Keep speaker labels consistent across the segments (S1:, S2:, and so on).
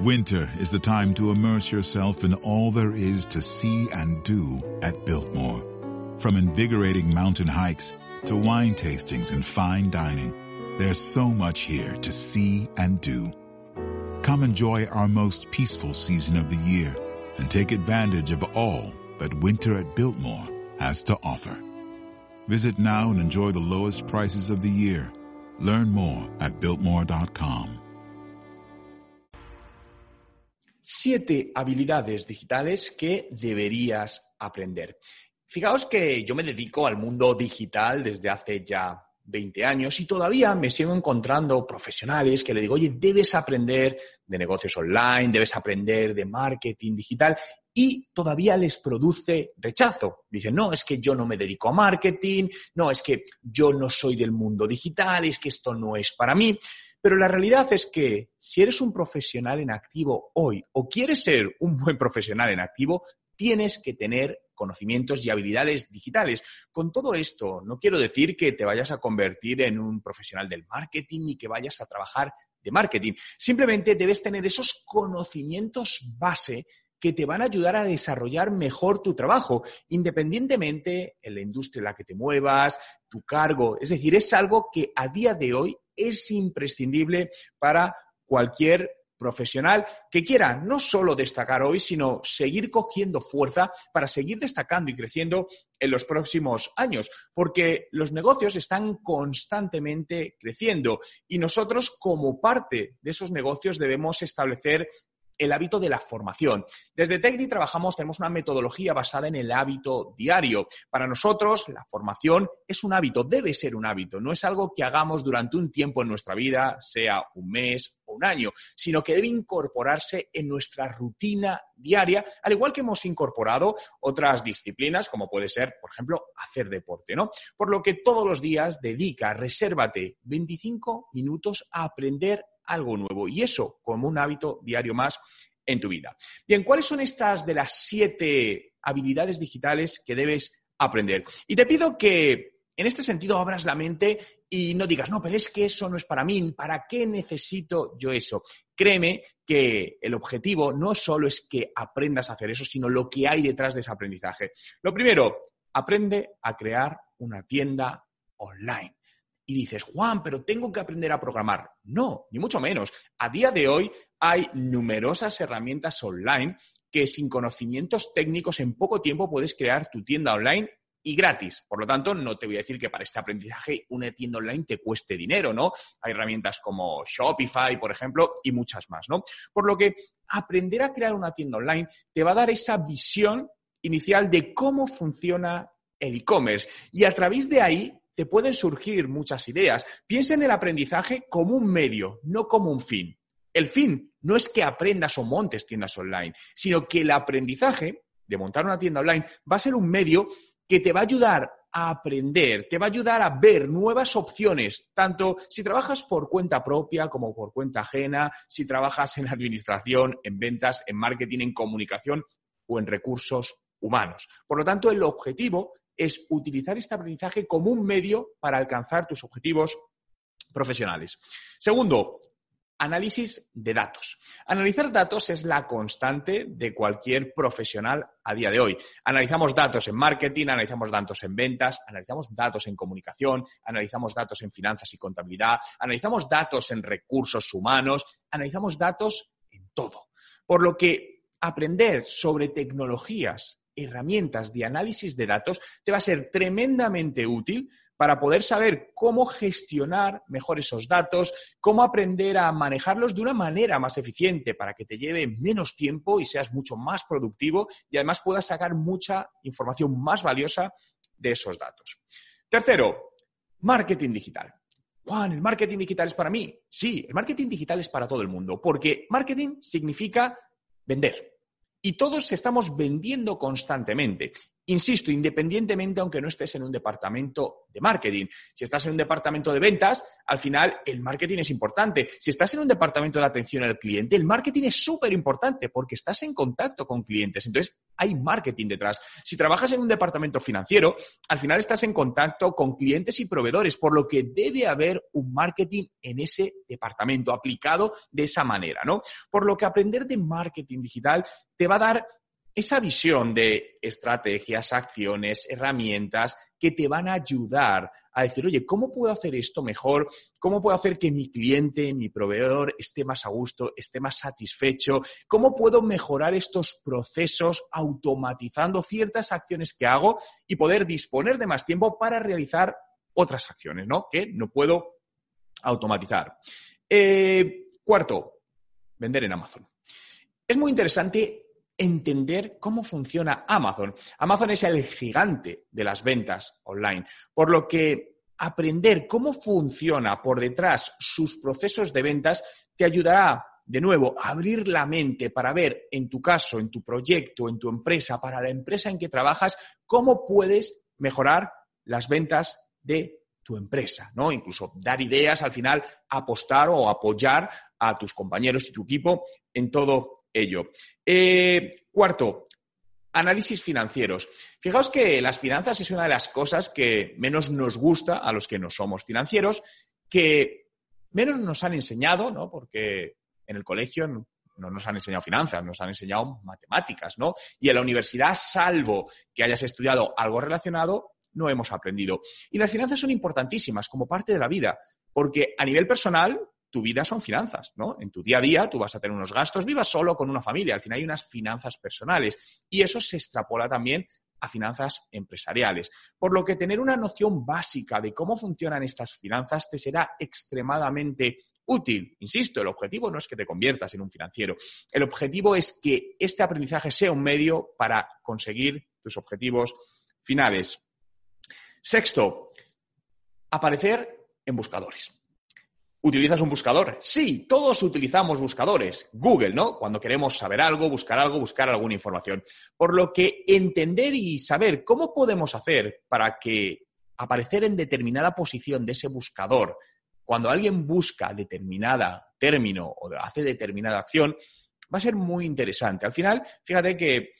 S1: Winter is the time to immerse yourself in all there is to see and do at Biltmore. From invigorating mountain hikes to wine tastings and fine dining, there's so much here to see and do. Come enjoy our most peaceful season of the year and take advantage of all that winter at Biltmore has to offer. Visit now and enjoy the lowest prices of the year. Learn more at Biltmore.com.
S2: Siete habilidades digitales que deberías aprender. Fijaos que yo me dedico al mundo digital desde hace ya 20 años y todavía me sigo encontrando profesionales que le digo, oye, debes aprender de negocios online, debes aprender de marketing digital y todavía les produce rechazo. Dicen, no, es que yo no me dedico a marketing, no, es que yo no soy del mundo digital, es que esto no es para mí. Pero la realidad es que si eres un profesional en activo hoy o quieres ser un buen profesional en activo, tienes que tener conocimientos y habilidades digitales. Con todo esto, no quiero decir que te vayas a convertir en un profesional del marketing ni que vayas a trabajar de marketing. Simplemente debes tener esos conocimientos base que te van a ayudar a desarrollar mejor tu trabajo, independientemente en la industria en la que te muevas, tu cargo. Es decir, es algo que a día de hoy es imprescindible para cualquier profesional que quiera no solo destacar hoy, sino seguir cogiendo fuerza para seguir destacando y creciendo en los próximos años, porque los negocios están constantemente creciendo y nosotros como parte de esos negocios debemos establecer el hábito de la formación. Desde Tecni trabajamos, tenemos una metodología basada en el hábito diario. Para nosotros, la formación es un hábito, debe ser un hábito, no es algo que hagamos durante un tiempo en nuestra vida, sea un mes o un año, sino que debe incorporarse en nuestra rutina diaria, al igual que hemos incorporado otras disciplinas, como puede ser, por ejemplo, hacer deporte, ¿no? Por lo que todos los días dedica, resérvate 25 minutos a aprender algo nuevo y eso como un hábito diario más en tu vida. Bien, ¿cuáles son estas de las siete habilidades digitales que debes aprender? Y te pido que en este sentido abras la mente y no digas, no, pero es que eso no es para mí, ¿para qué necesito yo eso? Créeme que el objetivo no solo es que aprendas a hacer eso, sino lo que hay detrás de ese aprendizaje. Lo primero, aprende a crear una tienda online y dices, Juan, pero tengo que aprender a programar. No, ni mucho menos. A día de hoy hay numerosas herramientas online que sin conocimientos técnicos en poco tiempo puedes crear tu tienda online y gratis. Por lo tanto, no te voy a decir que para este aprendizaje una tienda online te cueste dinero, ¿no? Hay herramientas como Shopify, por ejemplo, y muchas más, ¿no? Por lo que aprender a crear una tienda online te va a dar esa visión inicial de cómo funciona el e-commerce y a través de ahí te pueden surgir muchas ideas. Piensa en el aprendizaje como un medio, no como un fin. El fin no es que aprendas o montes tiendas online, sino que el aprendizaje de montar una tienda online va a ser un medio que te va a ayudar a aprender, te va a ayudar a ver nuevas opciones, tanto si trabajas por cuenta propia como por cuenta ajena, si trabajas en administración, en ventas, en marketing, en comunicación o en recursos humanos. Por lo tanto, el objetivo es utilizar este aprendizaje como un medio para alcanzar tus objetivos profesionales. Segundo, análisis de datos. Analizar datos es la constante de cualquier profesional a día de hoy. Analizamos datos en marketing, analizamos datos en ventas, analizamos datos en comunicación, analizamos datos en finanzas y contabilidad, analizamos datos en recursos humanos, analizamos datos en todo. Por lo que aprender sobre tecnologías herramientas de análisis de datos te va a ser tremendamente útil para poder saber cómo gestionar mejor esos datos, cómo aprender a manejarlos de una manera más eficiente para que te lleve menos tiempo y seas mucho más productivo y además puedas sacar mucha información más valiosa de esos datos. Tercero, marketing digital. Juan, ¿el marketing digital es para mí? Sí, el marketing digital es para todo el mundo, porque marketing significa vender. Y todos estamos vendiendo constantemente. Insisto, independientemente aunque no estés en un departamento de marketing. Si estás en un departamento de ventas, al final el marketing es importante. Si estás en un departamento de atención al cliente, el marketing es súper importante porque estás en contacto con clientes. Entonces, hay marketing detrás. Si trabajas en un departamento financiero, al final estás en contacto con clientes y proveedores, por lo que debe haber un marketing en ese departamento aplicado de esa manera, ¿no? Por lo que aprender de marketing digital te va a dar esa visión de estrategias, acciones, herramientas que te van a ayudar a decir, oye, ¿cómo puedo hacer esto mejor? ¿Cómo puedo hacer que mi cliente, mi proveedor esté más a gusto, esté más satisfecho? ¿Cómo puedo mejorar estos procesos automatizando ciertas acciones que hago y poder disponer de más tiempo para realizar otras acciones, ¿no? Que no puedo automatizar. Eh, cuarto, vender en Amazon. Es muy interesante entender cómo funciona Amazon. Amazon es el gigante de las ventas online, por lo que aprender cómo funciona por detrás sus procesos de ventas te ayudará de nuevo, a abrir la mente para ver en tu caso, en tu proyecto, en tu empresa, para la empresa en que trabajas, cómo puedes mejorar las ventas de tu empresa, ¿no? Incluso dar ideas, al final apostar o apoyar a tus compañeros y tu equipo en todo ello. Eh, cuarto, análisis financieros. Fijaos que las finanzas es una de las cosas que menos nos gusta a los que no somos financieros, que menos nos han enseñado, ¿no? Porque en el colegio no, nos han enseñado finanzas, nos han enseñado matemáticas, ¿no? Y en la universidad, salvo que hayas estudiado algo relacionado, no hemos aprendido. Y las finanzas son importantísimas como parte de la vida, porque a nivel personal tu vida son finanzas, ¿no? En tu día a día tú vas a tener unos gastos, vivas solo con una familia, al final hay unas finanzas personales y eso se extrapola también a finanzas empresariales. Por lo que tener una noción básica de cómo funcionan estas finanzas te será extremadamente útil. Insisto, el objetivo no es que te conviertas en un financiero, el objetivo es que este aprendizaje sea un medio para conseguir tus objetivos finales. Sexto, aparecer en buscadores. ¿Utilizas un buscador? Sí, todos utilizamos buscadores. Google, ¿no? Cuando queremos saber algo, buscar algo, buscar alguna información. Por lo que entender y saber cómo podemos hacer para que aparecer en determinada posición de ese buscador, cuando alguien busca determinada término o hace determinada acción, va a ser muy interesante. Al final, fíjate que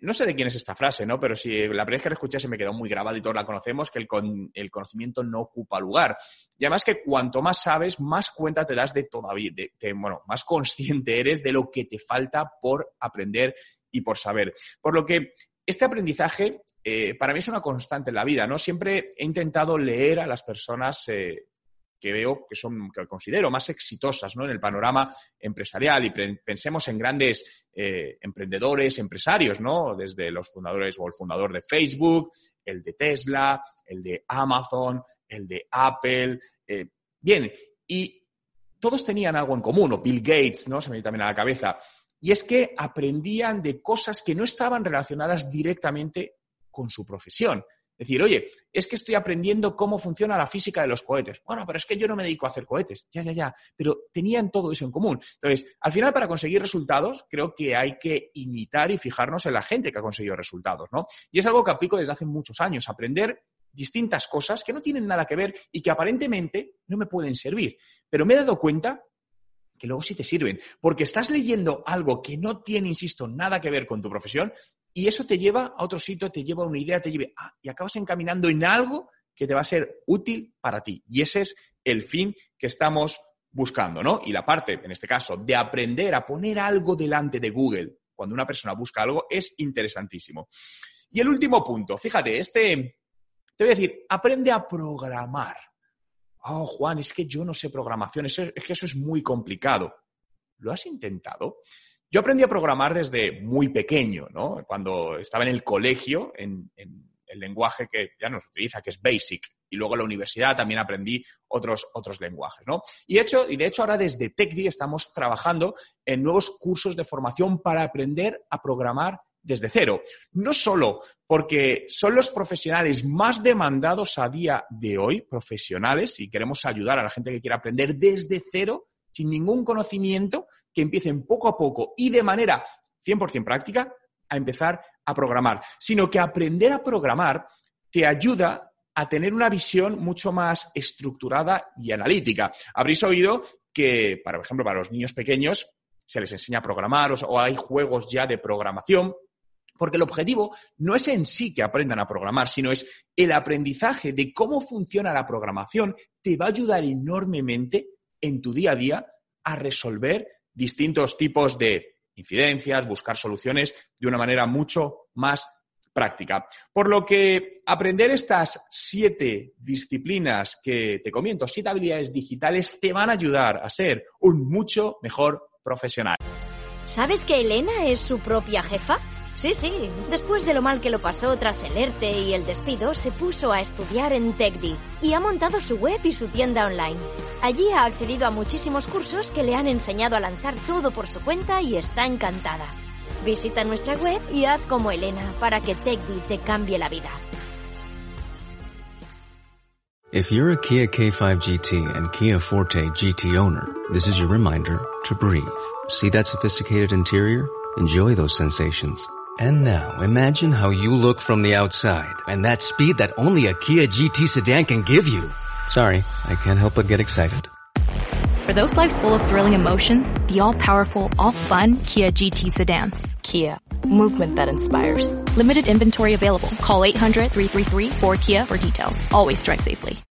S2: no sé de quién es esta frase, ¿no? Pero si la primera vez que la escuché se me quedó muy grabada y todos la conocemos, que el, el, conocimiento no ocupa lugar. Y además que cuanto más sabes, más cuenta te das de todavía, de, bueno, más consciente eres de lo que te falta por aprender y por saber. Por lo que este aprendizaje eh, para mí es una constante en la vida, ¿no? Siempre he intentado leer a las personas eh, que veo que son, que considero más exitosas ¿no? en el panorama empresarial y pensemos en grandes eh, emprendedores, empresarios, ¿no? Desde los fundadores o el fundador de Facebook, el de Tesla, el de Amazon, el de Apple. Eh, bien, y todos tenían algo en común, o Bill Gates, ¿no? Se me viene también a la cabeza. Y es que aprendían de cosas que no estaban relacionadas directamente con su profesión. Decir, oye, es que estoy aprendiendo cómo funciona la física de los cohetes. Bueno, pero es que yo no me dedico a hacer cohetes. Ya, ya, ya. Pero tenían todo eso en común. Entonces, al final, para conseguir resultados, creo que hay que imitar y fijarnos en la gente que ha conseguido resultados, ¿no? Y es algo que aplico desde hace muchos años, aprender distintas cosas que no tienen nada que ver y que aparentemente no me pueden servir. Pero me he dado cuenta que luego sí te sirven, porque estás leyendo algo que no tiene, insisto, nada que ver con tu profesión y eso te lleva a otro sitio, te lleva a una idea, te lleva, ah, y acabas encaminando en algo que te va a ser útil para ti. Y ese es el fin que estamos buscando, ¿no? Y la parte, en este caso, de aprender a poner algo delante de Google cuando una persona busca algo es interesantísimo. Y el último punto, fíjate, este, te voy a decir, aprende a programar. Oh, Juan, es que yo no sé programación, es que eso es muy complicado. ¿Lo has intentado? Yo aprendí a programar desde muy pequeño, ¿no? Cuando estaba en el colegio, en, el lenguaje que ya no se utiliza, que es Basic. Y luego en la universidad también aprendí otros, otros lenguajes, ¿no? Y, hecho, y de hecho ahora desde TechDi estamos trabajando en nuevos cursos de formación para aprender a programar desde cero. No solo porque son los profesionales más demandados a día de hoy, profesionales, y queremos ayudar a la gente que quiera aprender desde cero, sin ningún conocimiento, que empiecen poco a poco y de manera 100% práctica a empezar a programar, sino que aprender a programar te ayuda a tener una visión mucho más estructurada y analítica. Habréis oído que, por ejemplo, para los niños pequeños se les enseña a programar o hay juegos ya de programación porque el objetivo no es en sí que aprendan a programar, sino es el aprendizaje de cómo funciona la programación te va a ayudar enormemente en tu día a día a resolver distintos tipos de incidencias, buscar soluciones de una manera mucho más práctica. Por lo que aprender estas siete disciplinas que te comento, siete habilidades digitales, te van a ayudar a ser un mucho mejor profesional.
S3: ¿Sabes que Elena es su propia jefa? Sí, sí. Después de lo mal que lo pasó tras el ERTE y el despido, se puso a estudiar en TechDi y ha montado su web y su tienda online. Allí ha accedido a muchísimos cursos que le han enseñado a lanzar todo por su cuenta y está encantada. Visita nuestra web y haz como Elena para que TechDi te cambie la vida.
S4: If you're a Kia K5 GT and Kia Forte GT owner, this is your reminder to breathe. See that sophisticated interior? Enjoy those sensations. And now, imagine how you look from the outside and that speed that only a Kia GT sedan can give you. Sorry, I can't help but get excited.
S5: For those lives full of thrilling emotions, the all-powerful, all-fun Kia GT sedans. Kia, movement that inspires. Limited inventory available. Call 800-333-4KIA for details. Always drive safely.